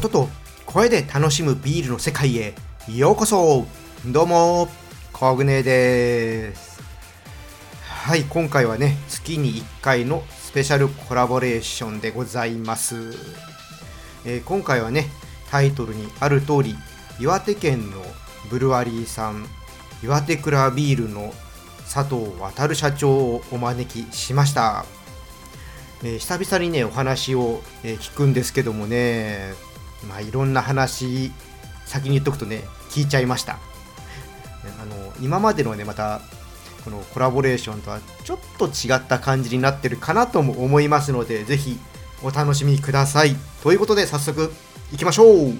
音と声で楽しむビールの世界へようこそ。どうもコグネです。はい今回はね月に1回のスペシャルコラボレーションでございます、えー、今回はねタイトルにある通り岩手県のブルワリーさん岩手クラビールの佐藤渉社長をお招きしました。えー、久々にねお話を、えー、聞くんですけどもね。まあいろんな話先に言っとくとね聞いちゃいました。あの今までのねまたこのコラボレーションとはちょっと違った感じになってるかなとも思いますのでぜひお楽しみください。ということで早速いきましょう。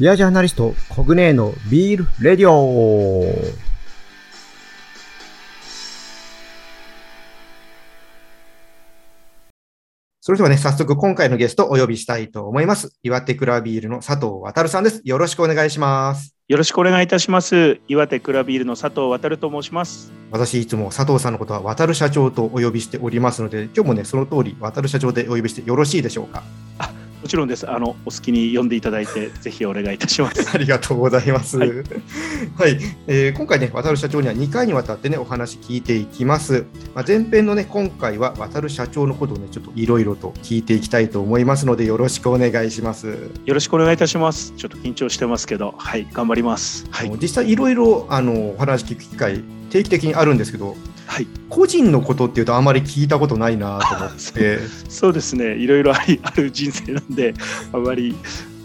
ビアジャーナリストコグネーのビールレディオ。それではね、早速今回のゲストをお呼びしたいと思います。岩手クラビールの佐藤渉さんです。よろしくお願いします。よろしくお願いいたします。岩手クラビールの佐藤渉と申します。私いつも佐藤さんのことは渡社長とお呼びしておりますので、今日もね、その通り渡社長でお呼びしてよろしいでしょうか？あもちろんです。あのお好きに読んでいただいて、ぜひお願いいたします。ありがとうございます。はい、はい、えー、今回ね、渡る社長には2回にわたってね、お話聞いていきます。まあ、前編のね、今回は渡る社長のことをね、ちょっといろいろと聞いていきたいと思いますので、よろしくお願いします。よろしくお願いいたします。ちょっと緊張してますけど、はい、頑張ります。はい、実際いろいろあのお話聞く機会定期的にあるんですけど、はい、個人のことっていうとあまり聞いたことないなと思ってそうですねいろいろ ある人生なんであまり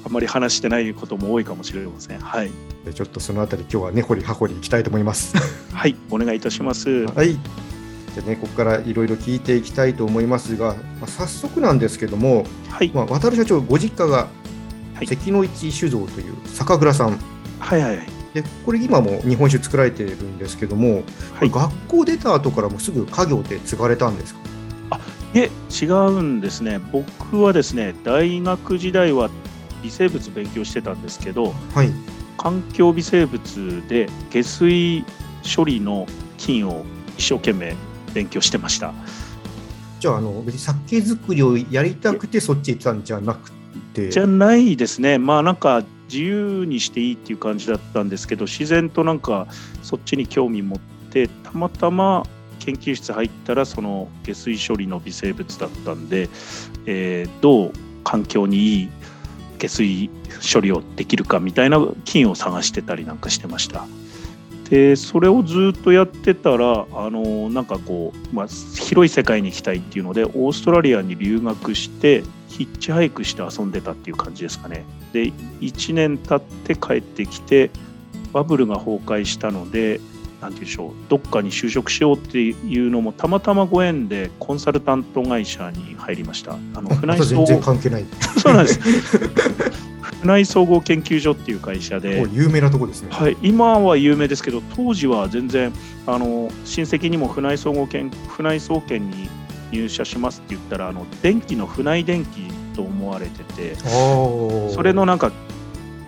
あまり話してないことも多いかもしれません。はい。ちょっとそのあたり今日は根掘り葉掘りいきたいと思います。はい、お願いいたします。はい。じゃねここからいろいろ聞いていきたいと思いますが、まあ、早速なんですけども、はい。まあ渡社長ご実家が関の市酒造という酒蔵さん。はいはいはい。でこれ今も日本酒作られているんですけども、はい、学校出た後からもすぐ家業で継がれたんですか？あいえ違うんですね。僕はですね大学時代は微生物勉強してたんですけど、はい、環境微生物で下水処理の菌を一生懸命勉強してました。じゃああの別に酒造りをやりたくてそっち行ったんじゃなくて？じゃないですね。まあなんか自由にしていいっていう感じだったんですけど自然となんかそっちに興味持ってたまたま研究室入ったらその下水処理の微生物だったんで、えー、どう環境にいい下水処理をできるかみたいな菌を探してたりなんかしてました。でそれをずっとやってたらあのなんかこう、まあ、広い世界に行きたいっていうのでオーストラリアに留学してヒッチハイクして遊んでたっていう感じですかね。で1年経って帰ってきてバブルが崩壊したので何て言うんでしょうどっかに就職しようっていうのもたまたまご縁でコンサルタント会社に入りました。あの船井総合関係ない そうなんです船井総合研究所っていう会社で有名なとこですね、はい、今は有名ですけど当時は全然あの親戚にも船井総合研船井総研に入社しますって言ったらあの電気の船井電気と思われててそれのなんか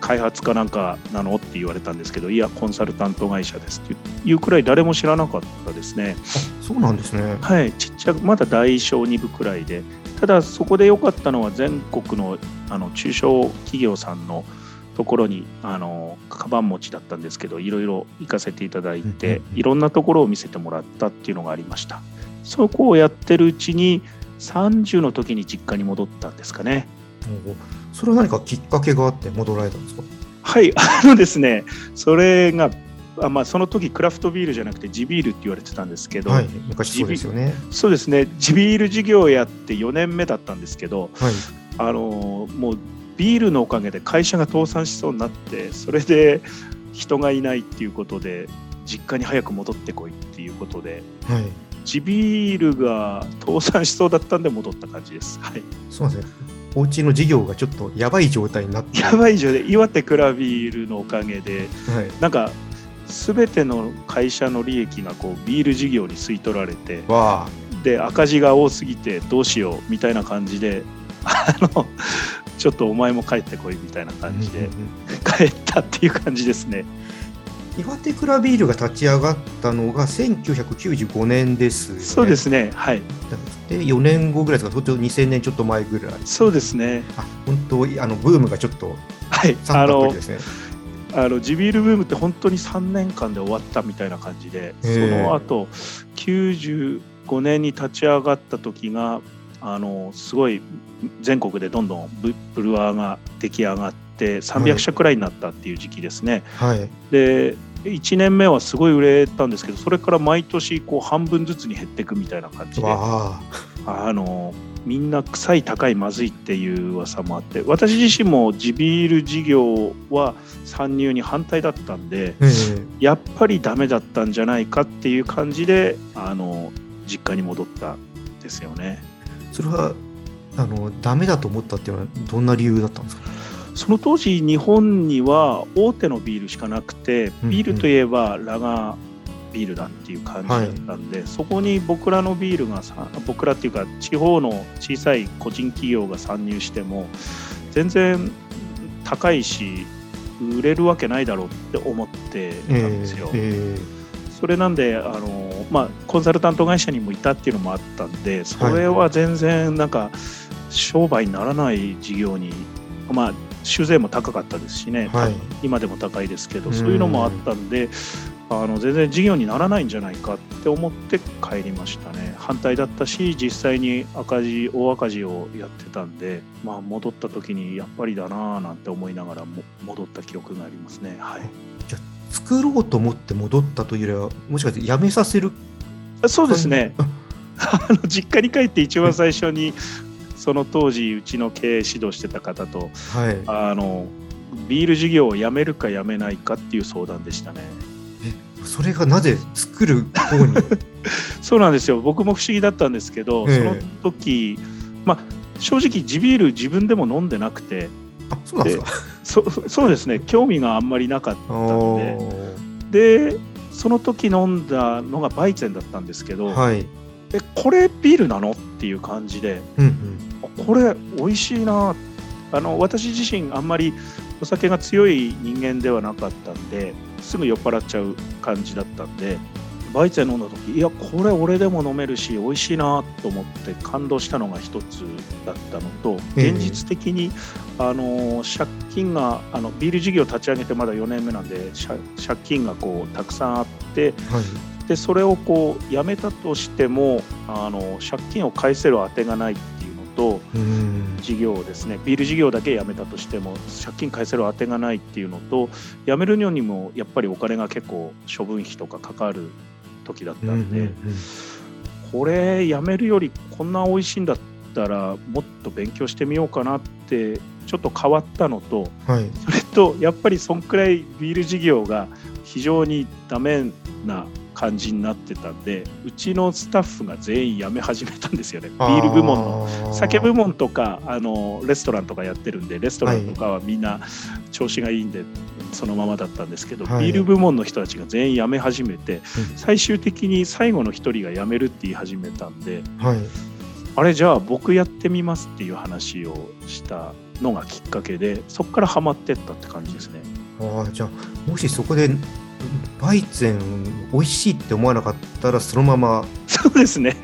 開発かなんかなのって言われたんですけどいやコンサルタント会社ですっていうくらい誰も知らなかったですね。そうなんですね。はい。ちっちゃくまだ大小2部くらいでただそこで良かったのは全国のあの中小企業さんのところにあのカバン持ちだったんですけどいろいろ行かせていただいていろんなところを見せてもらったっていうのがありました。そこをやってるうちに30の時に実家に戻ったんですかね。それは何かきっかけがあって戻られたんですか？はい あのですねそれがあまあ、その時クラフトビールじゃなくて地ビールって言われてたんですけど、はい、昔そうですよね。そうですね。地ビール事業をやって4年目だったんですけど、はい、あのもうビールのおかげで会社が倒産しそうになってそれで人がいないっていうことで実家に早く戻ってこいっていうことで、はい、地ビールが倒産しそうだったんで戻った感じです。はい、そうですねお家の事業がちょっとやばい状態になってやばい状態。岩手クラビールのおかげで、はい、なんか全ての会社の利益がこうビール事業に吸い取られてで赤字が多すぎてどうしようみたいな感じで あのちょっとお前も帰ってこいみたいな感じで帰ったっていう感じですね。岩手クラビールが立ち上がったのが1995年です、ね、そうですね。はい。で4年後ぐらいですか。ちょっと2000年ちょっと前ぐらい。そうですね。あ本当あのブームがちょっとはい。あのあの地ビールブームって本当に3年間で終わったみたいな感じで、その後95年に立ち上がった時があのすごい全国でどんどんブブルワーが出来上がって300社くらいになったっていう時期ですね。はい。で1年目はすごい売れたんですけどそれから毎年こう半分ずつに減っていくみたいな感じで。わあ。あのみんな臭い高いまずいっていう噂もあって私自身も地ビール事業は参入に反対だったんでえやっぱりダメだったんじゃないかっていう感じであの実家に戻ったんですよね。えそれはあのダメだと思ったっていうのはどんな理由だったんですか？その当時日本には大手のビールしかなくてうんビールといえばラガービールだっていう感じだったんで、そこに僕らのビールがさ僕らっていうか地方の小さい個人企業が参入しても全然高いし売れるわけないだろうって思ってたんですよ。え。それなんであの、まあ、コンサルタント会社にもいたっていうのもあったんでそれは全然なんか商売にならない事業にまあ酒税も高かったですしね、えはい。今でも高いですけどうん。そういうのもあったんであの全然事業にならないんじゃないかって思って帰りましたね。反対だったし実際に赤字大赤字をやってたんで、まあ、戻った時にやっぱりだなぁなんて思いながらも戻った記録がありますね。はい。作ろうと思って戻ったというよりはもしかして辞めさせるそうですね。あの実家に帰って一番最初にその当時うちの経営指導してた方とはい。あのビール事業をやめるかやめないかっていう相談でしたね。それがなぜ作る方に？そうなんですよ。僕も不思議だったんですけど、ええ。その時まあ正直地ビール自分でも飲んでなくてあそうなんですか？そそうですね。興味があんまりなかったんおででその時飲んだのがバイゼンだったんですけど、ーはい。えこれビールなの？っていう感じでうんうん。あこれ美味しいな。あの私自身あんまりお酒が強い人間ではなかったんですぐ酔っ払っちゃう感じだったんでバイゼン飲んだ時いやこれ俺でも飲めるし美味しいなと思って感動したのが一つだったのとええ現実的に、あの借金があのビール事業立ち上げてまだ4年目なんで借借金がこうたくさんあってはいでそれをこうやめたとしてもあの借金を返せる当てがないっていうのとうん。事業をですね。ビール事業だけやめたとしても借金返せる当てがないっていうのとやめるのにもやっぱりお金が結構処分費とかかかる時だったんで、これやめるよりこんな美味しいんだったらもっと勉強してみようかなってちょっと変わったのとはい。それとやっぱりそんくらいビール事業が非常にダメな感じになってたんでうちのスタッフが全員辞め始めたんですよね。ビール部門の。の酒部門とかあのレストランとかやってるんでレストランとかはみんな調子がいいんでそのままだったんですけど、はい。ビール部門の人たちが全員辞め始めてうん。最終的に最後の一人が辞めるって言い始めたんではい。あれじゃあ僕やってみますっていう話をしたのがきっかけでそこからハマってったって感じですね。ああじゃあもしそこでバイゼン美味しいって思わなかったらそのまま。そうですね。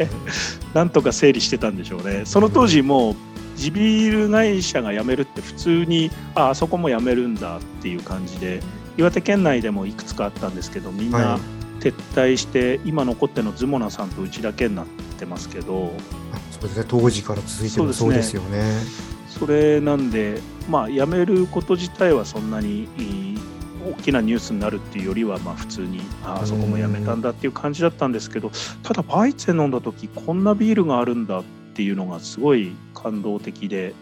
なんとか整理してたんでしょうね。その当時もう地ビール会社が辞めるって普通にああそこも辞めるんだっていう感じで岩手県内でもいくつかあったんですけどみんはない。撤退して今残ってるのズモナさんとうちだけになってますけどあそうですね。当時から続いてるそううですすよね。それなんでまあ辞めること自体はそんなにいい大きなニュースになるっていうよりはまあ普通にああそこも辞めたんだっていう感じだったんですけどただバイツェ飲んだ時こんなビールがあるんだっていうのがすごい感動的で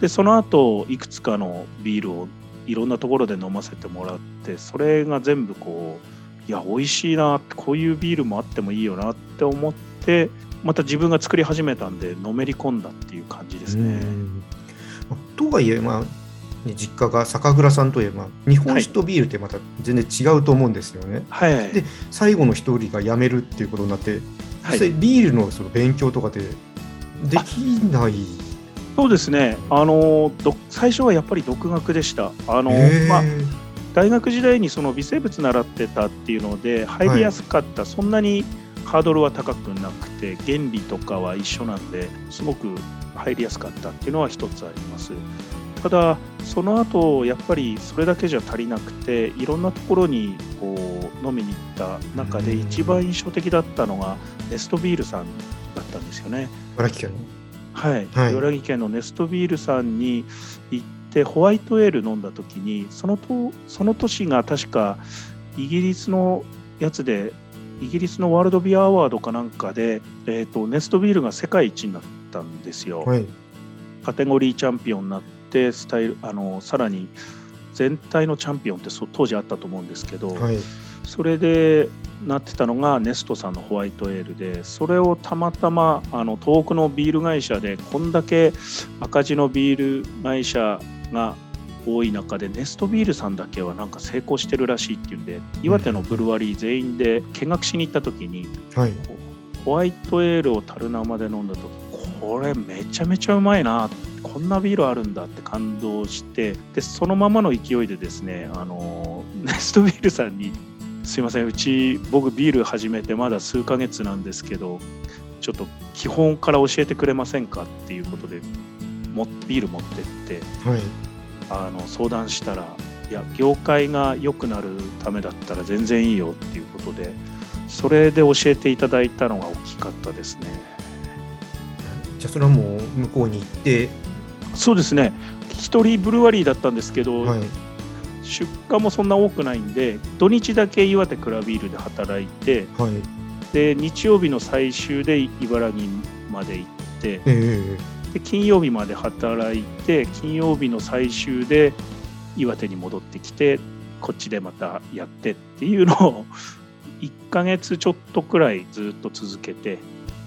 でその後いくつかのビールをいろんなところで飲ませてもらってそれが全部こういや美味しいなこういうビールもあってもいいよなって思ってまた自分が作り始めたんでのめり込んだっていう感じですね。とはいえ、まあね実家が酒蔵さんといえば日本酒とビールってまた全然違うと思うんですよね。はい、で最後の一人が辞めるっていうことになってはい。実際ビールのその勉強とかってできない？そうですね。あのど最初はやっぱり独学でした。あの、まあ、大学時代にその微生物習ってたっていうので入りやすかった、そんなにハードルは高くなくて原理とかは一緒なんですごく入りやすかったっていうのは一つあります。ただその後やっぱりそれだけじゃ足りなくていろんなところにこう飲みに行った中で一番印象的だったのがネストビールさんだったんですよね。茨城県の？はい、はい。茨城県のネストビールさんに行ってホワイトエール飲んだ時にそのとその年が確かイギリスのやつでイギリスのワールドビアアワードかなんかで、えー、とネストビールが世界一になったんですよ。はい。カテゴリーチャンピオンになってスタイルあのさらに全体のチャンピオンって当時あったと思うんですけど、はい。それでなってたのがネストさんのホワイトエールでそれをたまたまあの東北のビール会社でこんだけ赤字のビール会社が多い中でネストビールさんだけはなんか成功してるらしいっていうんで岩手のブルワリー全員で見学しに行った時にはい。ホワイトエールを樽生で飲んだ時これめちゃめちゃうまいなこんなビールあるんだって感動してでそのままの勢いでですねあの ネストビールさんに「すいませんうち僕ビール始めてまだ数ヶ月なんですけどちょっと基本から教えてくれませんか?」っていうことでもビール持ってってはいあの相談したら「いや業界が良くなるためだったら全然いいよ」っていうことでそれで教えていただいたのが大きかったですね。じゃあそれはもう向こうに行ってそうですね。一人ブルワリーだったんですけど、はい。出荷もそんな多くないんで土日だけ岩手クラビールで働いてはい。で日曜日の最終で茨城まで行ってえで金曜日まで働いて金曜日の最終で岩手に戻ってきてこっちでまたやってっていうのを 1ヶ月ちょっとくらいずっと続けて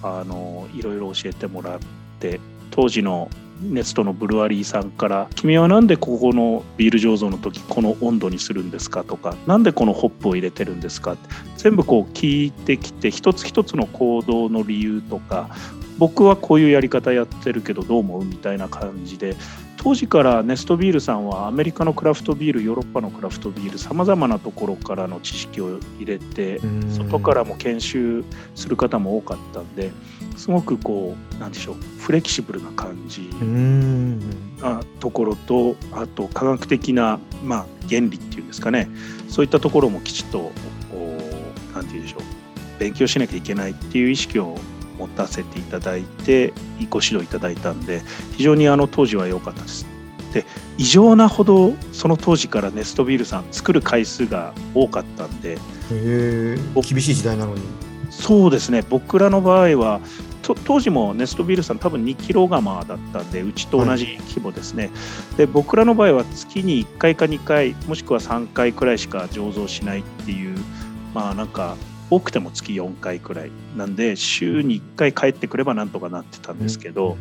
あのいろいろ教えてもらって当時のネストのブルワリーさんから「君はなんでここのビール醸造の時この温度にするんですか?」とか「なんでこのホップを入れてるんですか?」って全部こう聞いてきて一つ一つの行動の理由とか僕はこういうやり方やってるけどどう思う？みたいな感じで当時からネストビールさんはアメリカのクラフトビールヨーロッパのクラフトビールさまざまなところからの知識を入れてえ外からも研修する方も多かったんですごくこうなんでしょうフレキシブルな感じなところとあと科学的な、まあ、原理っていうんですかね。そういったところもきちっとこうなんて言うんでしょう勉強しなきゃいけないっていう意識を持たせていただいてご指導いただいたんで非常にあの当時は良かったです。で異常なほどその当時からネストビールさん作る回数が多かったんで厳しい時代なのに。そうですね。僕らの場合はと当時もネストビールさん多分2キロ釜だったんでうちと同じ規模ですね、で僕らの場合は月に1回か2回もしくは3回くらいしか醸造しないっていうまあなんか多くても月4回くらいなんで週に1回帰ってくればなんとかなってたんですけど、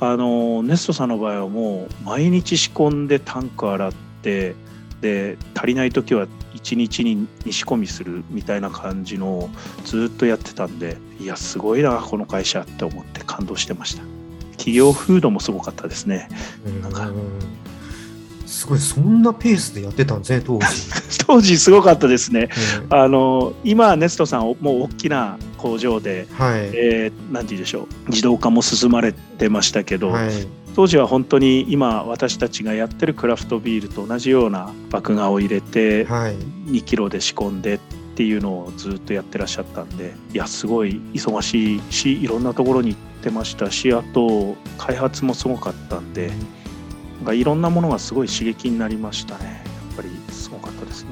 あのネストさんの場合はもう毎日仕込んでタンク洗ってで足りない時は1日に2仕込みするみたいな感じのをずっとやってたんでいやすごいなこの会社って思って感動してました。企業風土もすごかったですね。なんか。うんすごいそんなペースでやってたんですね当時、当時すごかったですね。えあの今ネストさんもう大きな工場で、えはい、えーなんて言うんでしょう。自動化も進まれてましたけど、はい当時は本当に今私たちがやってるクラフトビールと同じような麦芽を入れてはい2キロで仕込んでっていうのをずっとやってらっしゃったんでいやすごい忙しいしいろんなところに行ってましたしあと開発もすごかったんでなんかいろんなものがすごい刺激になりましたねやっぱりすごかったですね。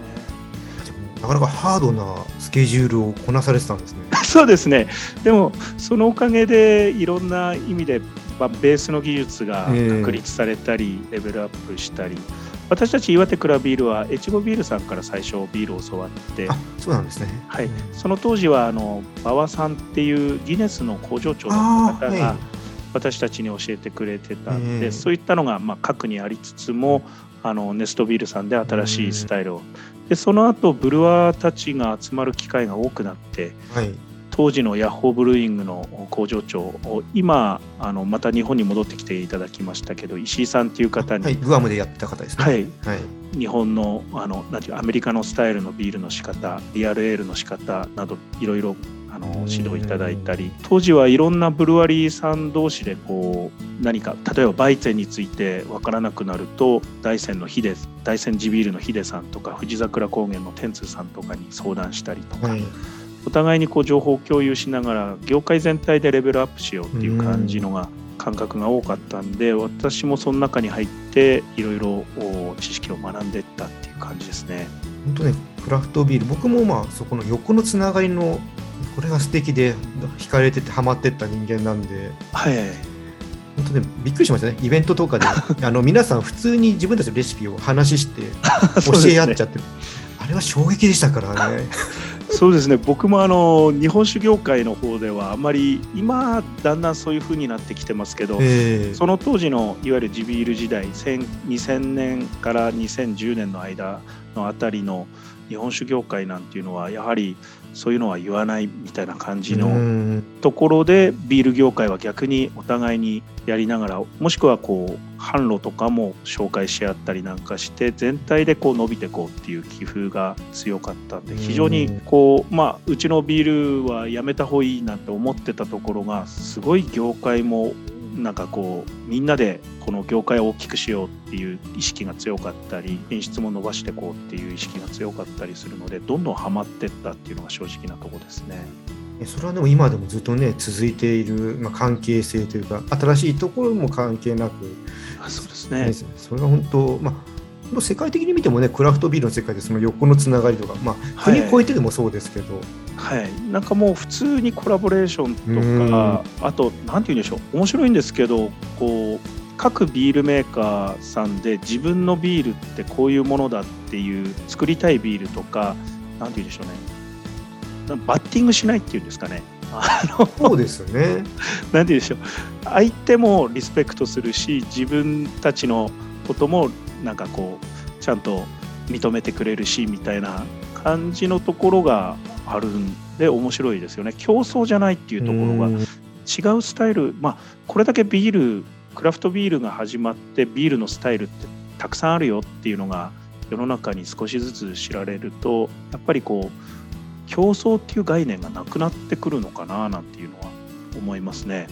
なかなかハードなスケジュールをこなされてたんですね。そうですねでもそのおかげでいろんな意味でまあベースの技術が確立されたり、レベルアップしたり。私たち岩手クラビールは越後ビールさんから最初ビールを教わって。あ、そうなんですね。はい。うん。その当時はあの馬場さんっていうギネスの工場長だった方が私たちに教えてくれてたんで、ええ。そういったのがまあ核にありつつもあのネストビールさんで新しいスタイルを、でその後ブルワーたちが集まる機会が多くなってはい。当時のヤッホーブルーイングの工場長を今あのまた日本に戻ってきていただきましたけど石井さんっていう方に、はい、グアムでやった方ですね。はいはい、日本のあのなんていうアメリカのスタイルのビールの仕方リアルエールの仕方などいろいろあの指導いただいたり当時はいろんなブルワリーさん同士でこう何か例えばバイツェンについて分からなくなると大山のヒデ大山地ビールのヒデさんとか富士桜高原の天通さんとかに相談したりとか。はいお互いにこう情報共有しながら業界全体でレベルアップしようっていう感じのが感覚が多かったんで私もその中に入っていろいろ知識を学んでいったっていう感じですね。本当ねクラフトビール僕もまあそこの横のつながりのこれが素敵で惹かれててハマってった人間なんで。はい本当ね、びっくりしましたね、イベントとかで、あの皆さん、普通に自分たちのレシピを話して、教え合っちゃって、あれは衝撃でしたからね。そうですね。僕もあの日本酒業界の方ではあまり今だんだんそういう風になってきてますけど、えーその当時のいわゆる地ビール時代1000 2000年から2010年の間のあたりの日本酒業界なんていうのはやはりそういうのは言わないみたいな感じうのん。ところでビール業界は逆にお互いにやりながらもしくはこう販路とかも紹介し合ったりなんかして全体でこう伸びていこうっていう気風が強かったんでうん非常にこうまあうちのビールはやめた方がいいなんて思ってたところがすごい業界もなんかこうみんなでこの業界を大きくしようっていう意識が強かったり品質も伸ばしていこうっていう意識が強かったりするのでどんどんハマってったっていうのが正直なところですね。えそれはでも今でもずっとね、続いている、まあ、関係性というか、新しいところも関係なく、あそうですね。ね。それが本当、まあ、世界的に見てもね、クラフトビールの世界でその横のつながりとか、まあ、はい。国越えてでもそうですけど、はい、なんかもう普通にコラボレーションとかあと何て言うんでしょう。面白いんですけどこう各ビールメーカーさんで自分のビールってこういうものだっていう作りたいビールとか何て言うんでしょうね。なバッティングしないっていうんですかね。あのそうですよね。なんて言うんでしょう。相手もリスペクトするし自分たちのこともなんかこうちゃんと認めてくれるしみたいな感じのところがあるんで面白いですよね。競争じゃないっていうところがうん。違うスタイル。まあこれだけビールクラフトビールが始まってビールのスタイルってたくさんあるよっていうのが世の中に少しずつ知られるとやっぱりこう競争っていう概念がなくなってくるのかななんていうのは思いますね。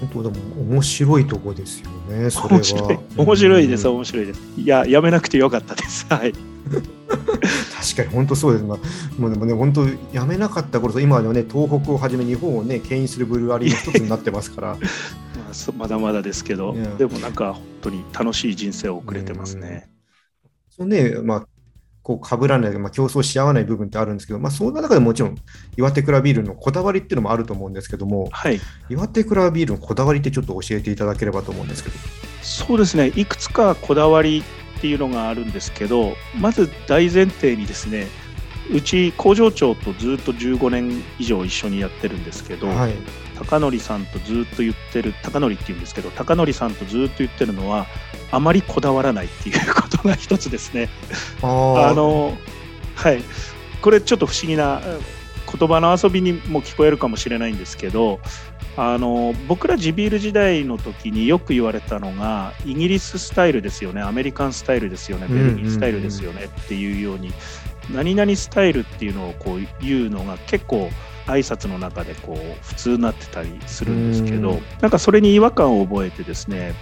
本当でも面白いとこですよね、それは。面白い面白いです、うん面白いです。いや、やめなくてよかったです。はい。確かに本当そうです、まあ、もうでもね、本当、やめなかった頃と、今ではね、東北をはじめ日本をね、牽引するブルワリーの一つになってますから、まあそまだまだですけどでもなんか本当に楽しい人生を送れてますね。そのね、まあ、こう被らない、まあ、競争し合わない部分ってあるんですけど、まあ、そんな中でもちろん、岩手クラビールのこだわりっていうのもあると思うんですけども、はい。岩手クラビールのこだわりってちょっと教えていただければと思うんですけど。そうですね。いくつかこだわりっていうのがあるんですけど、まず大前提にですね、うち工場長とずっと15年以上一緒にやってるんですけど、はい。高則さんとずっと言ってる高則っていうんですけど高則さんとずっと言ってるのはあまりこだわらないっていうことが一つですね。あのはいこれちょっと不思議なうん言葉の遊びにも聞こえるかもしれないんですけどあの僕ら地ビール時代の時によく言われたのがイギリススタイルですよねアメリカンスタイルですよねベルギースタイルですよねっていうように何々スタイルっていうのをこう言うのが結構挨拶の中でこう普通になってたりするんですけうどん。なんかそれに違和感を覚えてですね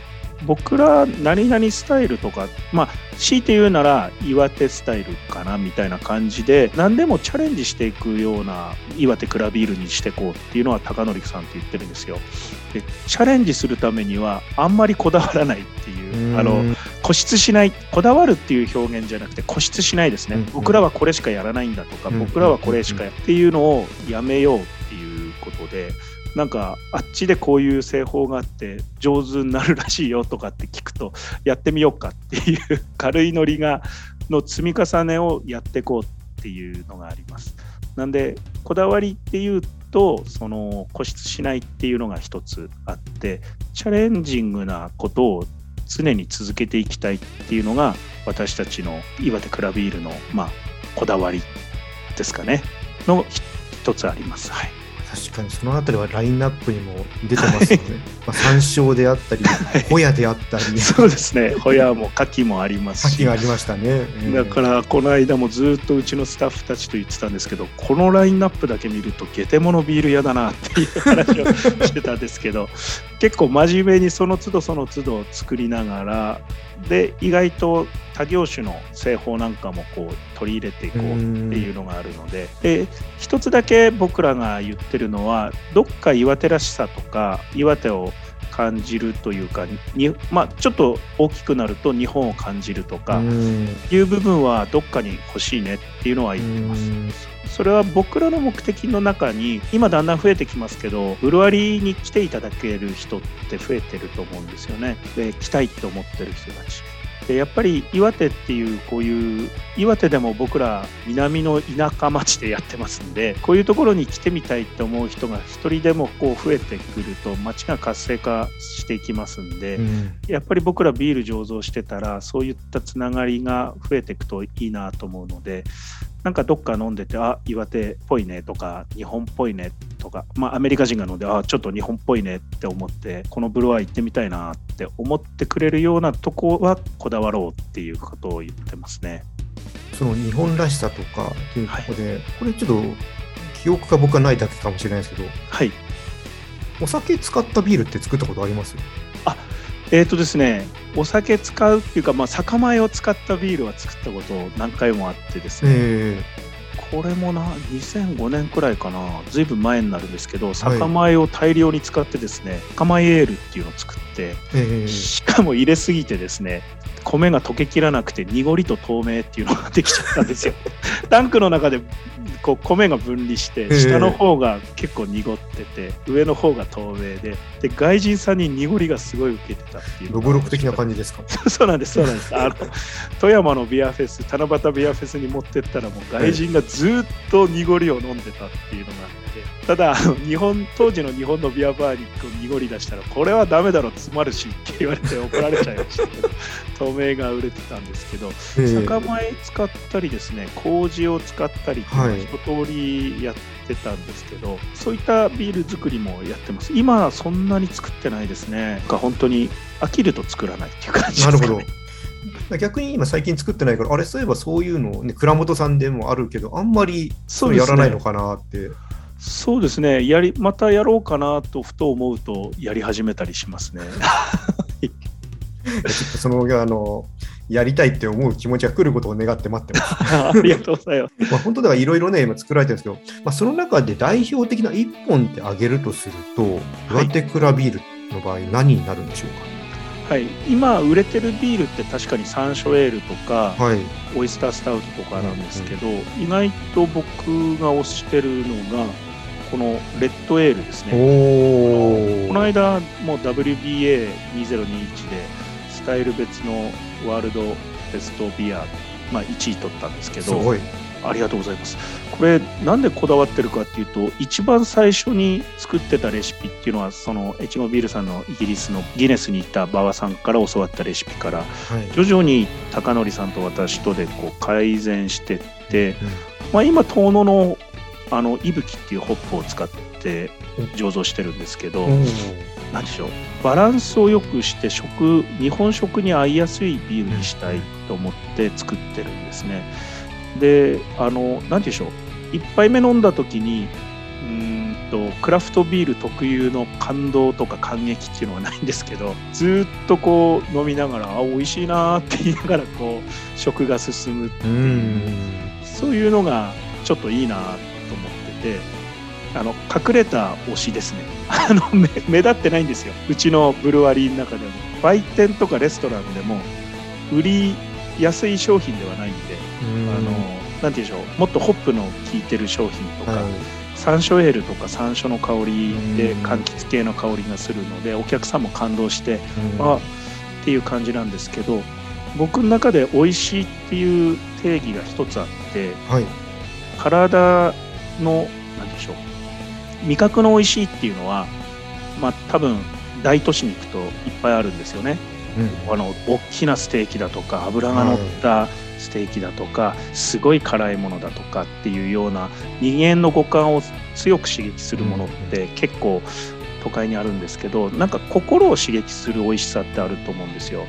僕ら何々スタイルとかまあ強いて言うなら岩手スタイルかなみたいな感じで何でもチャレンジしていくような岩手クラビールにしていこうっていうのは高則さんって言ってるんですよ。でチャレンジするためにはあんまりこだわらないっていうあの固執しないこだわるっていう表現じゃなくて固執しないですね、うん僕らはこれしかやらないんだとか、うん。僕らはこれしかやっていうのをやめようっていうことでなんかあっちでこういう製法があって上手になるらしいよとかって聞くとやってみようかっていう軽いノリがの積み重ねをやっていこうっていうのがあります。なんでこだわりっていうとその固執しないっていうのが一つあってチャレンジングなことを常に続けていきたいっていうのが私たちの岩手クラビールのまあこだわりですかねの一つあります。はい。確かにそのあたりはラインナップにも出てますよね。まあ山椒であったり、ホヤであったり、そうですね。ホヤも牡蠣もありますし。牡蠣がありましたね。ええだからこの間もずっとうちのスタッフたちと言ってたんですけどこのラインナップだけ見るとゲテモノビール屋だなっていう話をしてたんですけど結構真面目にその都度その都度作りながらで意外と他業種の製法なんかもこう取り入れていこうっていうのがあるので。で一つだけ僕らが言ってるのはどっか岩手らしさとか岩手を感じるというかに、まあ、ちょっと大きくなると日本を感じるとか、うんいう部分はどっかに欲しいねっていうのは言ってます。それは僕らの目的の中に今だんだん増えてきますけどブルワリーに来ていただける人って増えてると思うんですよね。で来たいって思ってる人たち。でやっぱり岩手っていうこういう岩手でも僕ら南の田舎町でやってますんでこういうところに来てみたいって思う人が一人でもこう増えてくると町が活性化していきますんで、うん。やっぱり僕らビール醸造してたらそういったつながりが増えていくといいなと思うのでなんかどっか飲んでてあ岩手っぽいねとか日本っぽいねとかまあアメリカ人が飲んであちょっと日本っぽいねって思ってこのブルワー行ってみたいなって思ってくれるようなとこはこだわろうっていうことを言ってますね。その日本らしさとかっていうところで、これちょっと記憶が僕はないだけかもしれないですけど、はい。お酒使ったビールって作ったことあります？えーとですね、お酒使うっていうか、まあ、酒米を使ったビールは作ったこと何回もあってですね、えこれもな2005年くらいかなずいぶん前になるんですけど酒米を大量に使ってですね、酒米エールっていうのを作ってえええ。しかも入れすぎてですね米が溶けきらなくて濁りと透明っていうのができちゃったんですよ。タンクの中でこう米が分離してえ下の方が結構濁ってて上の方が透明でで外人さんに濁りがすごい受けてたっていう。ロブロ的な感じですか？そうなんです、そうなんです。あの富山のビアフェス、七夕ビアフェスに持ってったら、もう外人がずっと濁りを飲んでたっていうのがただ、日本当時の日本のビアバーに濁り出したら、これはダメだろ、詰まるしって言われて怒られちゃいましたけど、透明が売れてたんですけど、ええ酒米使ったりですね、麹を使ったりっていうのははい一通りやってたんですけど、そういったビール作りもやってます。今はそんなに作ってないですね。本当に飽きると作らないっていう感じなるほですかね。ど。逆に今最近作ってないから、あれ、そういえばそういうの、ね、倉本さんでもあるけど、あんまりそうやらないのかなって。そうですねやりまたやろうかなとふと思うとやり始めたりしますね。その、あの、やりたいって思う気持ちが来ることを願って待ってます。ありがとうございます。まあ、本当だからいろいろね、今作られてるんですけど、まあ、その中で代表的な一本ってあげるとすると、岩手クラビールの場合、何になるんでしょうはい、今売れてるビールって確かにサンショエールとか、か。はい。オイスタースタウトとかなんですけど、意外と僕が推してるのがこのレッドエールですおね。ー。この間もう WBA2021 でスタイル別のワールドベストビア、まあ、1位取ったんですけどすごい。ありがとうございます。これなんでこだわってるかっていうと一番最初に作ってたレシピっていうのはそのエチゴビールさんのイギリスのギネスに行った馬場さんから教わったレシピからはい。徐々に高則さんと私とでこう改善してって、うんまあ、今遠野のあの伊吹っていうホップを使って醸造してるんですけど、おーなんでしょうバランスを良くして食日本食に合いやすいビールにしたいと思って作ってるんですね。であのなんて言うんでしょう1杯目飲んだ時にうーんとクラフトビール特有の感動とか感激っていうのはないんですけどずーっとこう飲みながらあ美味しいなーって言いながらこう食が進むうーん。そういうのがちょっといいなっててあの隠れた推しですね。あの目目立ってないんですよ。うちのブルワリーの中でも。売店とかレストランでも売りやすい商品ではないんであのなんて言うんでしょう。もっとホップの効いてる商品とか、はい。サンショエールとか山椒の香りでうん。柑橘系の香りがするのでお客さんも感動してうん。あっていう感じなんですけど僕の中で美味しいっていう定義が一つあってはい。体の何でしょう。味覚の美味しいっていうのはまあ多分大都市に行くといっぱいあるんですよね。うん。あの大きなステーキだとか脂が乗ったステーキだとかすごい辛いものだとかっていうような人間の五感を強く刺激するものって結構都会にあるんですけどなんか心を刺激する美味しさってあると思うんですよ。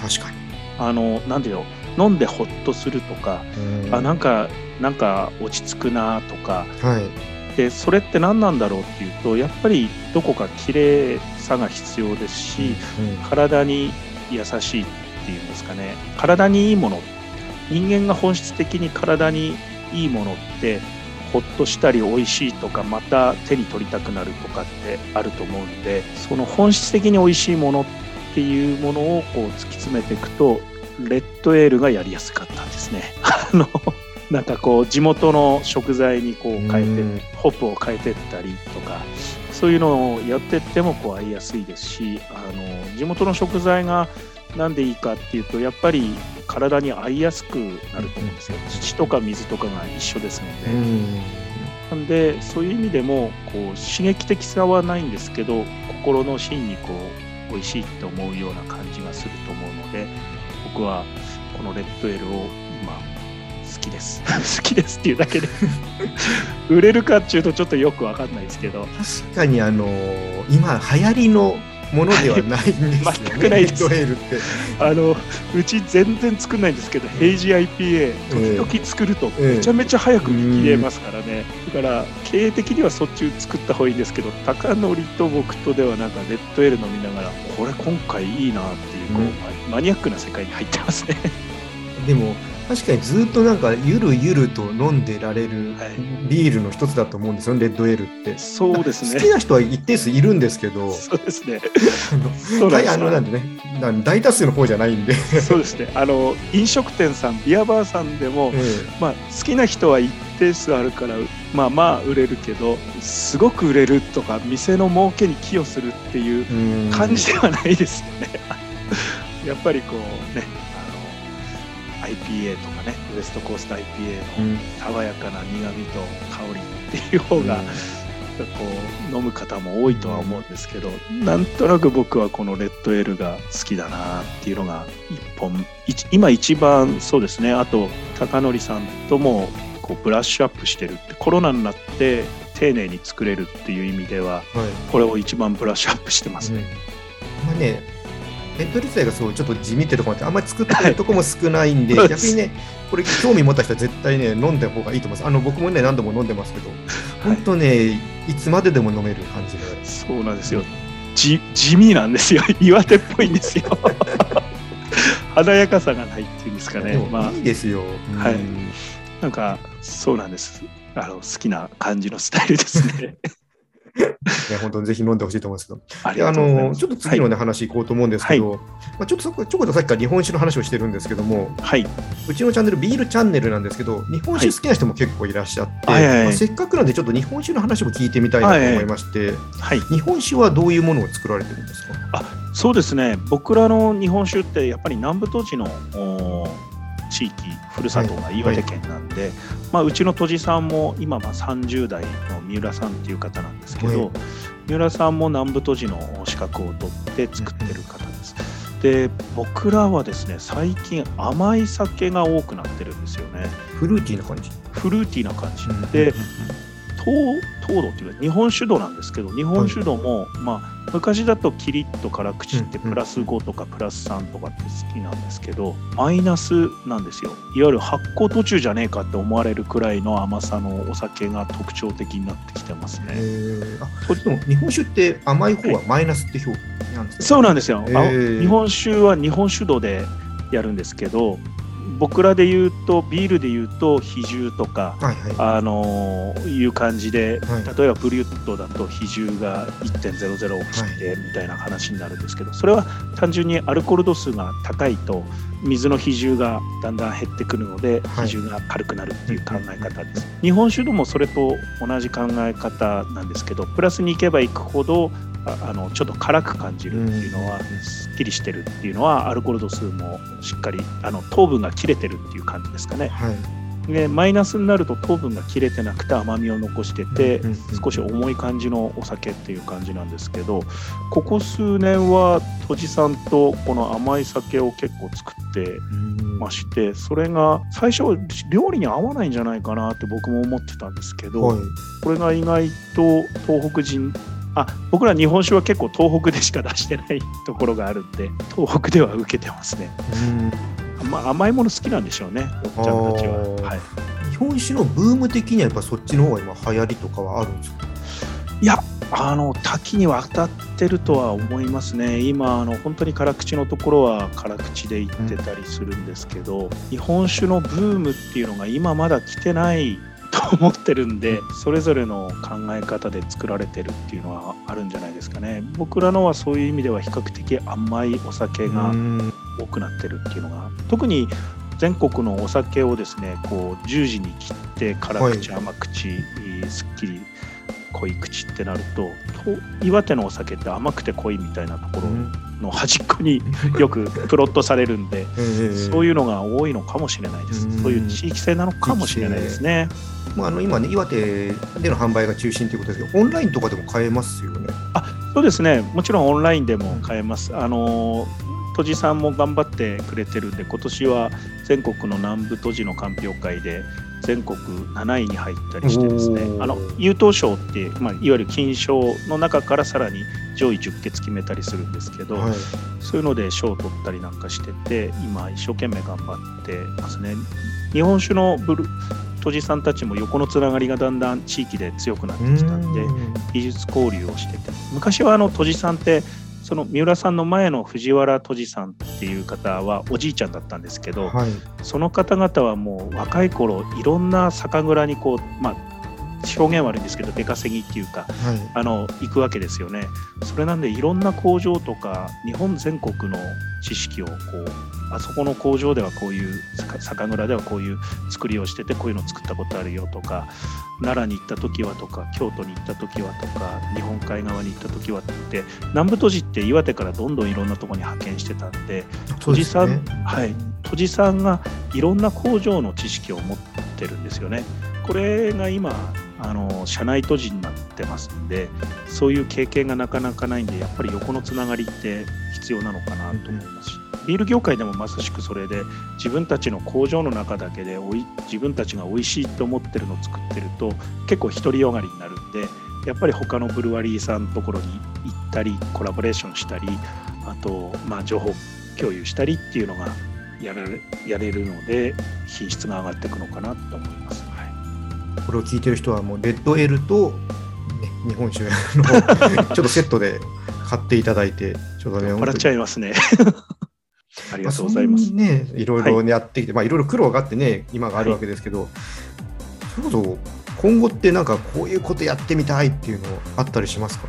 確かに。あのなんていうの？飲んでほっとするとか、うん。あなんかなんか落ち着くなとかはい。でそれって何なんだろうっていうとやっぱりどこか綺麗さが必要ですし、体に優しいっていうんですかね体にいいもの人間が本質的に体にいいものってほっとしたり美味しいとかまた手に取りたくなるとかってあると思うんでその本質的に美味しいものっていうものをこう突き詰めていくとレッドエールがやりやすかったんですね。あのなんかこう地元の食材にこう変えてうんホップを変えてったりとかそういうのをやってってもこう合いやすいですしあの地元の食材がなんでいいかっていうとやっぱり体に合いやすくなると思うんですよ。土とか水とかが一緒ですので、うんなんでそういう意味でもこう刺激的さはないんですけど心の芯にこう美味しいって思うような感じがすると思うので僕はこのレッドエールを今好きです。好きですっていうだけで。売れるかっていうとちょっとよくわかんないですけど。確かにあの今流行りのものではないんですよね。全くないです。ルって。あのうち全然作んないんですけど、ヘイジ IPA 時々作るとええ。めちゃめちゃ早く売り切れますからね、だから経営的にはそっち作った方がいいんですけど高則と僕とではなんかレッドエール飲みながらこれ今回いいなっていうこう、うん。マニアックな世界に入ってますね。でも確かにずっとなんかゆるゆると飲んでられるはい。ビールの一つだと思うんですよね、レッドエールって。そうです好きねな人は一定数いるんですけど、そうですね。あのなんでね、大多数の方じゃないんで、そうですね。あの飲食店さんビアバーさんでも、えまあ、好きな人は一定数あるからまあまあ売れるけどすごく売れるとか店の儲けに寄与するっていう感じではないですよね。やっぱりこうね IPA とかねウエストコースト IPA のうん。爽やかな苦味と香りっていう方が、こう飲む方も多いとは思うんですけど、なんとなく僕はこのレッドエールが好きだなっていうのが一本一今一番そうですね。あと高則さんともこうブラッシュアップしてるってコロナになって丁寧に作れるっていう意味でははい。これを一番ブラッシュアップしてますね。まあね、レッドエール自体がそうちょっと地味ってところもあって、あんまり作ってるとこも少ないんで、そうです逆にね、これ興味持った人は絶対ね、飲んだ方がいいと思います。あの僕もね、何度も飲んでますけど、本当ね、いつまででも飲める感じで。そうなんですよ。じ地味なんですよ。岩手っぽいんですよ。華やかさがないっていうんですかね。いいですよ。はいうんなんかそうなんです。あの好きな感じのスタイルですね。ね、本当にぜひ飲んでほしいと思うんですけど。ああ。のちょっと次の、ね話行こうと思うんですけど、まあ、ちょっとそこちょこっとさっきから日本酒の話をしてるんですけども、はい、うちのチャンネル、ビールチャンネルなんですけど、日本酒好きな人も結構いらっしゃって、はいはいはい。まあせっかくなんで、ちょっと日本酒の話も聞いてみたいなと思いまして、はい、日本酒はどういうものを作られてるんですか？そうですね。僕らの日本酒ってやっぱり南部栃のお地域ふるさとが岩手県なんで、まあ、うちの杜氏さんも今まあ30代の三浦さんっていう方なんですけど、はい。三浦さんも南部杜氏の資格を取って作ってる方です。で僕らはですね最近甘い酒が多くなってるんですよね。フルーティーな感じ。フルーティーな感じ、で糖糖度っていうか日本酒度なんですけど日本酒度も、まあ昔だとキリッと辛口ってプラス5とかプラス3とかって好きなんですけどマイナスなんですよ。いわゆる発酵途中じゃねえかって思われるくらいの甘さのお酒が特徴的になってきてますえねー、あこれでも日本酒って甘い方はマイナスって表記なんですか、そうなんですよ、日本酒は日本酒度でやるんですけど僕らで言うとビールで言うと比重とかはいはい。あのーいう感じで、はい。例えばブリュットだと比重が1.00を切ってみたいな話になるんですけど、それは単純にアルコール度数が高いと水の比重がだんだん減ってくるのではい。比重が軽くなるっていう考え方です、日本酒でもそれと同じ考え方なんですけどプラスに行けば行くほどああのちょっと辛く感じるっていうのは、うんすっきりしてるっていうのはアルコール度数もしっかりあの糖分が切れてるっていう感じですかね。はい、でマイナスになると糖分が切れてなくて甘みを残してて、少し重い感じのお酒っていう感じなんですけどここ数年はとじさんとこの甘い酒を結構作ってうん。ましてそれが最初料理に合わないんじゃないかなって僕も思ってたんですけど、はい。これが意外と東北人あ僕ら日本酒は結構東北でしか出してないところがあるんで東北では受けてますね、うん。まあ、甘いもの好きなんでしょうねおっちゃんたちは、はい、日本酒のブーム的にはやっぱそっちの方が今流行りとかはあるんですか？いやあの多岐にわたってるとは思いますね。今あの本当に辛口のところは辛口で言ってたりするんですけど、日本酒のブームっていうのが今まだ来てないと思ってるんでそれぞれの考え方で作られてるっていうのはあるんじゃないですかね。僕らのはそういう意味では比較的甘いお酒がうん。多くなってるっていうのが。特に全国のお酒をですねこう十字に切って辛口、甘口すっきり濃い口ってなるとと岩手のお酒って甘くて濃いみたいなところの端っこによくプロットされるんでそういうのが多いのかもしれないです。うん。そういう地域性なのかもしれないですね。まあ、あの今ね岩手での販売が中心ということですけどオンラインとかでも買えますよね。そうですね。もちろんオンラインでも買えます。あの都知さんも頑張ってくれてるんで今年は全国の南部都知の鑑評会で全国7位に入ったりしてですね。あの優等賞って、まあ、いわゆる金賞の中からさらに上位10決決めたりするんですけど、はい、そういうので賞を取ったりなんかしてて今一生懸命頑張ってますね。日本酒のブルさんたちも横のつながりがだんだん地域で強くなってきたんでうん。技術交流をしてて。昔はあのさんってその三浦さんの前の藤原都知さんっていう方はおじいちゃんだったんですけど、はい、その方々はもう若い頃いろんな酒蔵にこうまあ表現悪いんですけど出稼ぎっていうかはい、あの行くわけですよね。それなんでいろんな工場とか日本全国の知識をこうあそこの工場ではこういう酒酒蔵ではこういう作りをしててこういうの作ったことあるよとか奈良に行った時はとか京都に行った時はとか日本海側に行った時はって南部都知って岩手からどんどんいろんなところに派遣してたんで都知ね。はい都知さんがいろんな工場の知識を持ってるんですよね。これが今あの社内都知になってますんでそういう経験がなかなかないんでやっぱり横のつながりって必要なのかなと思いますし、ビール業界でもまさしくそれで自分たちの工場の中だけでおい自分たちが美味しいと思ってるのを作ってると結構独りよがりになるんでやっぱり他のブルワリーさんのところに行ったりコラボレーションしたりあとまあ情報共有したりっていうのがやれやれるので品質が上がっていくのかなと思います。はいこれを聞いてる人はもうレッドエールと、ね、日本酒のちょっとセットで買っていただいて、ちょっとね、笑っちゃいます ね。ありがとうございます。そんなにね、いろいろやってきて、まあいろいろ苦労があってね、今があるわけですけど、それこそ今後ってなんかこういうことやってみたいっていうのあったりしますか？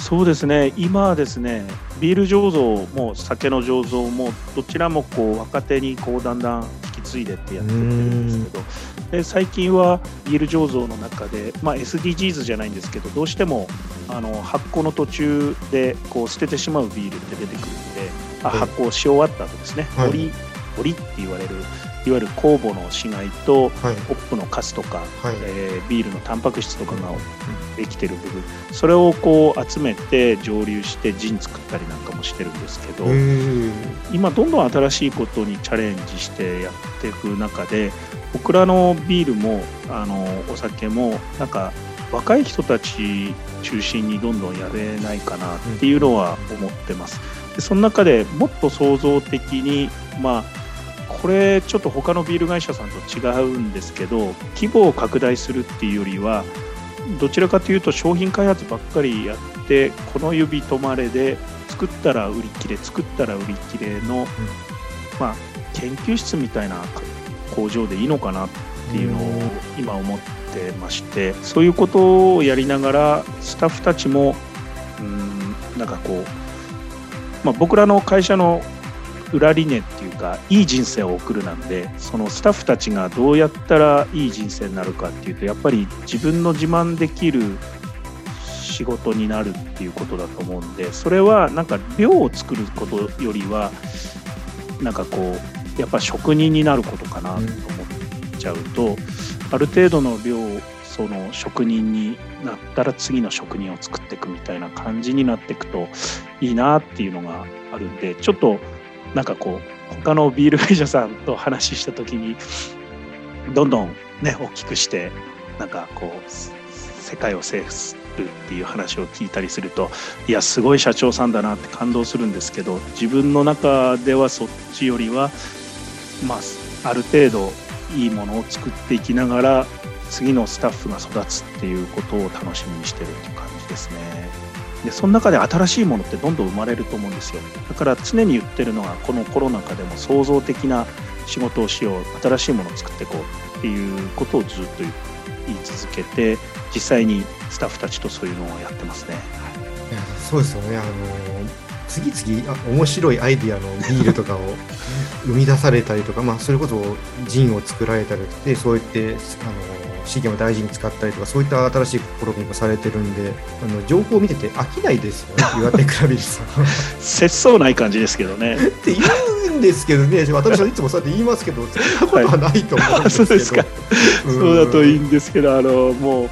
そうですね、今はですね、ビール醸造も酒の醸造も、どちらもこう若手にこうだんだん引き継いでってやってってるんですけど、で最近はビール醸造の中で、まあ、SDGs じゃないんですけど、どうしてもあの発酵の途中でこう捨ててしまうビールって出てくるんで、あはい。発酵し終わった後ですね、はい。森森って言われる、いわゆる酵母の死骸と、はい。ホップのカスとか、はい。えービールのタンパク質とかができてる部分それをこう集めて蒸留してジン作ったりなんかもしてるんですけど、今どんどん新しいことにチャレンジしてやっていく中で僕らのビールもあのお酒もなんか若い人たち中心にどんどんやれないかなっていうのは思ってます。でその中でもっと創造的にまあこれちょっと他のビール会社さんと違うんですけど規模を拡大するっていうよりはどちらかというと商品開発ばっかりやってこの指止まれで作ったら売り切れ作ったら売り切れの、まあ、研究室みたいな工場でいいのかなっていうのを今思ってましてそういうことをやりながらスタッフたちもうんなんかこう、まあ、僕らの会社の裏理念っていうかいい人生を送るなんでそのスタッフたちがどうやったらいい人生になるかっていうとやっぱり自分の自慢できる仕事になるっていうことだと思うんでそれはなんか量を作ることよりはなんかこうやっぱ職人になることかなと思っちゃうとある程度の量その職人になったら次の職人を作っていくみたいな感じになっていくといいなっていうのがあるんでちょっとなんかこう他のビール会社さんと話した時にどんどんね大きくしてなんかこう世界を制するっていう話を聞いたりするといやすごい社長さんだなって感動するんですけど自分の中ではそっちよりはまあある程度いいものを作っていきながら次のスタッフが育つっていうことを楽しみにしてるっていう感じですね。でその中で新しいものってどんどん生まれると思うんですよ。だから常に言ってるのはこのコロナ禍でも創造的な仕事をしよう新しいものを作っていこうっていうことをずっと言い続けて実際にスタッフたちとそういうのをやってますね。い。やそうですよね。あの次々あ面白いアイディアのビールとかを 生み出されたりとか、まあ、それこそジンを作られたりしてそうやってあの資源を大事に使ったりとかそういった新しい試みもされてるんであの情報を見てて飽きないですよね岩手クラビルさん。節操ない感じですけどね。って言うんですけどね私はいつもそうやって言いますけどそんなことはないと思うんですけど、はい、そうですか、そうだといいんですけどあのもう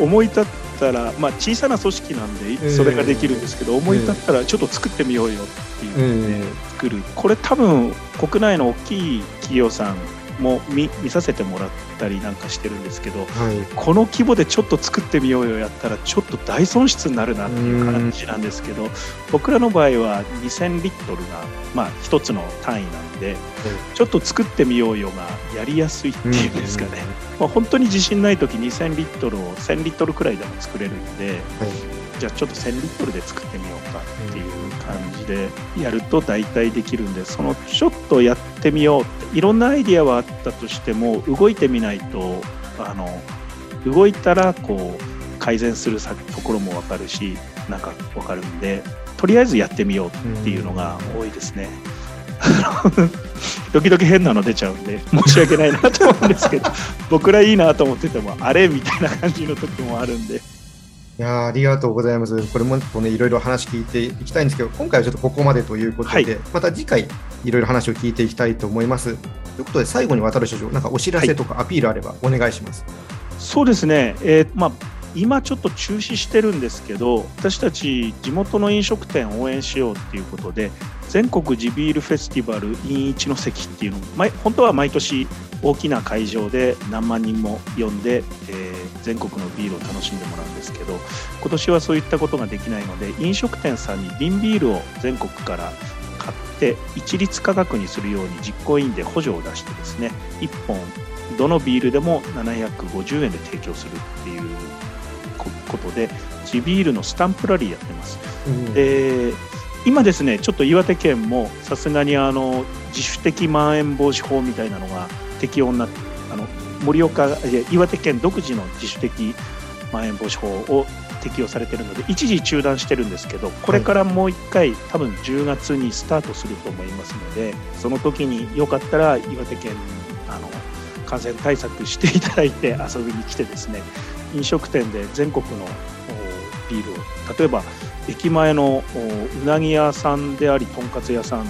思い立ったら、まあ、小さな組織なんでそれができるんですけど、えー、思い立ったらちょっと作ってみようよっていうので作る、これ多分国内の大きい企業さんも見見させてもらったりなんかしてるんですけど、はい、この規模でちょっと作ってみようよやったらちょっと大損失になるなっていう感じなんですけど僕らの場合は2000リットルが、まあ、1つの単位なんで、はい、ちょっと作ってみようよがやりやすいっていうんですかね、まあ、本当に自信ない時2000リットルを1000リットルくらいでも作れるんで、はい、じゃあちょっと1000リットルで作ってみようかっていうでやると大体できるんでそのちょっとやってみようっていろんなアイディアはあったとしても動いてみないとあの動いたらこう改善するところも分かるしなんか分かるんでとりあえずやってみようっていうのが多いですね。時々変なの出ちゃうんで申し訳ないなと思うんですけど僕らいいなと思っててもあれみたいな感じの時もあるんで。いやありがとうございます。これもね、いろいろ話聞いていきたいんですけど、今回はちょっとここまでということで、はい、また次回、いろいろ話を聞いていきたいと思います。ということで、最後に渡る社長、なんかお知らせとかアピールあればお願いします。はい、そうですね、えー、まあ、今ちょっと中止してるんですけど、私たち地元の飲食店を応援しようっていうことで、全国地ビールフェスティバル in 一の関っていうのを、本当は毎年大きな会場で何万人も呼んで、えー全国のビールを楽しんでもらうんですけど今年はそういったことができないので飲食店さんに瓶ビールを全国から買って一律価格にするように実行委員で補助を出してですね1本どのビールでも750円で提供するっていうことで地ビールのスタンプラリーやってます。うん、で今ですねちょっと岩手県もさすがにあの自主的まん延防止法みたいなのが適用になってあの盛岡岩手県独自の自主的まん延防止法を適用されているので一時中断してるんですけどこれからもう1回、多分10月にスタートすると思いますのでその時によかったら岩手県あの感染対策していただいて遊びに来てですね飲食店で全国のビールを例えば駅前のうなぎ屋さんでありとんかつ屋さん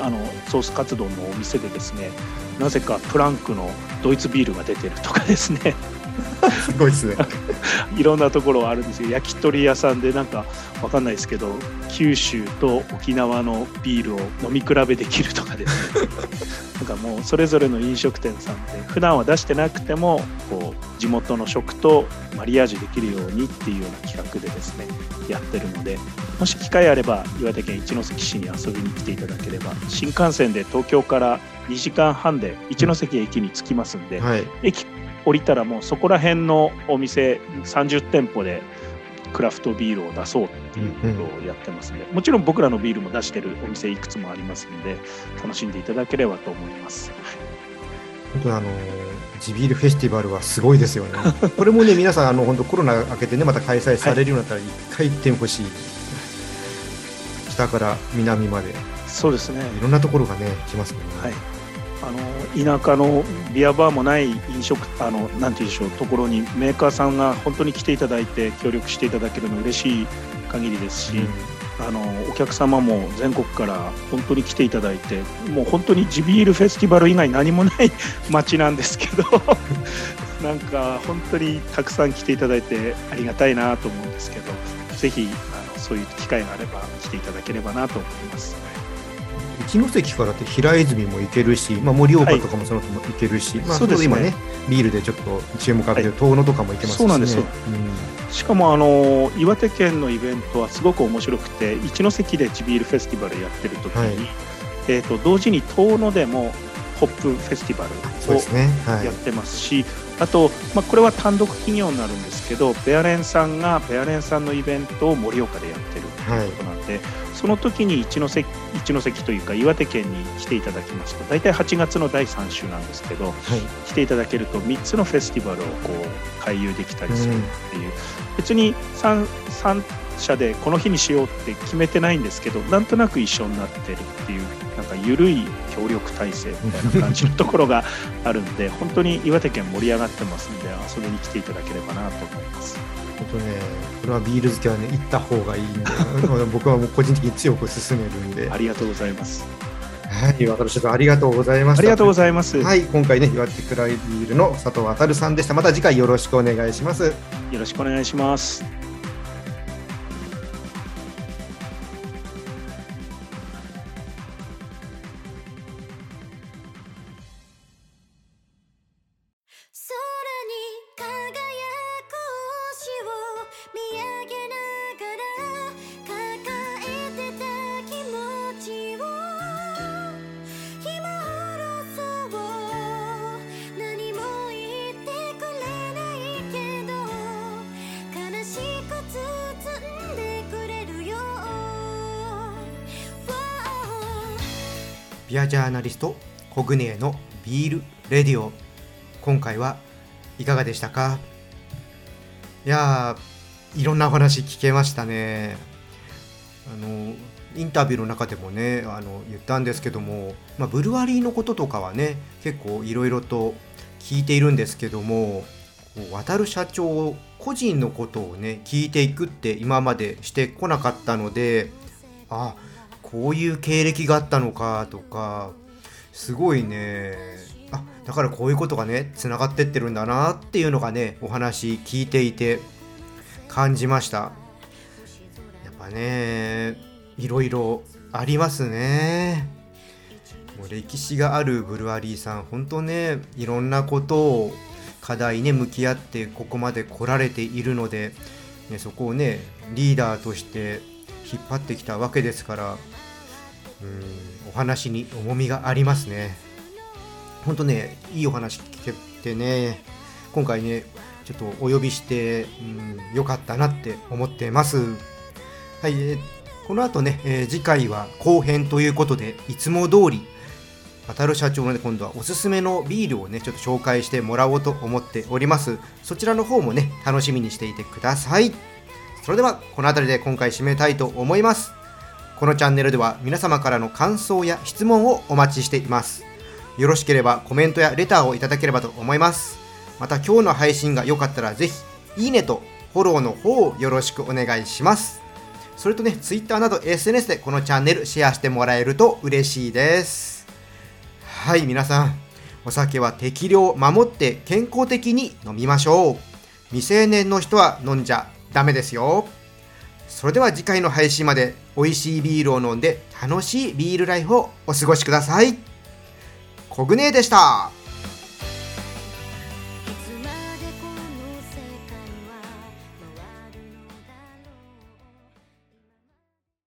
あのソースカツ丼のお店でですねなぜかプランクのドイツビールが出てるとかですね。すごいですね。いろんなところあるんですよ焼き鳥屋さんでなんかわかんないですけど九州と沖縄のビールを飲み比べできるとかですね。なんかもうそれぞれの飲食店さんで普段は出してなくてもこう地元の食とマリアージュできるようにっていうような企画でですねやってるのでもし機会あれば岩手県一関市に遊びに来ていただければ新幹線で東京から2時間半で一関駅に着きますんで、はい、駅降りたらもうそこら辺のお店30店舗でクラフトビールを出そうっていうことをやってますので、うんうん、もちろん僕らのビールも出してるお店いくつもありますので楽しんでいただければと思います。本当あの地ビールフェスティバルはすごいですよね。これもね皆さんあの本当コロナ明けてねまた開催されるようになったら一回行ってほしい。はい、北から南まで。そうですね。いろんなところがね来ますもんね。はいあの田舎のビアバーもない飲食あのなんていうんでしょうところにメーカーさんが本当に来ていただいて協力していただけるの嬉しい限りですし、うん、あのお客様も全国から本当に来ていただいてもう本当に地ビールフェスティバル以外何もない 街なんですけど なんか本当にたくさん来ていただいてありがたいなと思うんですけどぜひあのそういう機会があれば来ていただければなと思います。一関からって平泉も行けるし、まあ、盛岡とかもそのも行けるし、はい、まあ、そうですね、今ねビールでちょっと注目浴びてる遠野とかも行けますし、ね、そうなんです。よ、うん、しかもあの岩手県のイベントはすごく面白くて一関で地ビールフェスティバルやってる時に、はい、えーと、同時に遠野でもホップフェスティバルをやってますし、あと、まあ、これは単独企業になるんですけどベアレンさんがベアレンさんのイベントを盛岡でやってるとい。うことなんで、はい、その時に一関一関というか岩手県に来ていただきますと大体8月の第3週なんですけど、はい、来ていただけると3つのフェスティバルをこう回遊できたりするっていう、うん、別に 3, 3社でこの日にしようって決めてないんですけどなんとなく一緒になってるっていうなんか緩い協力体制みたいな感じのところがあるんで 本当に岩手県盛り上がってますので遊びに来ていただければなと思います。本当ね、これはビール好きはね、行った方がいいんで、僕はもう個人的に強く勧めるんで。ありがとうございます。はい、渡社長ありがとうございました。ありがとうございます。はい、今回ね、岩手クライビールの佐藤渉さんでした。また次回よろしくお願いします。よろしくお願いします。ビアジャーナリストコグネのビールレディオ。今回はいかがでしたか？いやいろんなお話聞けましたね。あのインタビューの中でもねあの言ったんですけども、まあ、ブルワリーのこととかはね結構いろいろと聞いているんですけども渡る社長個人のことをね聞いていくって今までしてこなかったのであこういう経歴があったのかとかすごいね。あだからこういうことがねつながってってるんだなっていうのがねお話聞いていて感じました。やっぱねいろいろありますね。もう歴史があるブルワリーさん本当ねいろんなことを課題ね向き合ってここまで来られているので、ね、そこをねリーダーとして引っ張ってきたわけですからうんお話に重みがありますね。ほんとねいいお話聞けてね今回ねちょっとお呼びしてうんよかったなって思ってます。はい、えー、この後ね、えー、次回は後編ということでいつも通り渡る社長のね今度はおすすめのビールをねちょっと紹介してもらおうと思っております。そちらの方もね楽しみにしていてください。それではこの辺りで今回締めたいと思いますこのチャンネルでは皆様からの感想や質問をお待ちしています。よろしければコメントやレターをいただければと思います。また今日の配信が良かったらぜひ、いいねとフォローの方をよろしくお願いします。それとね、Twitter など SNS でこのチャンネルシェアしてもらえると嬉しいです。はい、皆さん、お酒は適量守って健康的に飲みましょう。未成年の人は飲んじゃダメですよ。それでは次回の配信まで美味しいビールを飲んで楽しいビールライフをお過ごしください。コグネでした。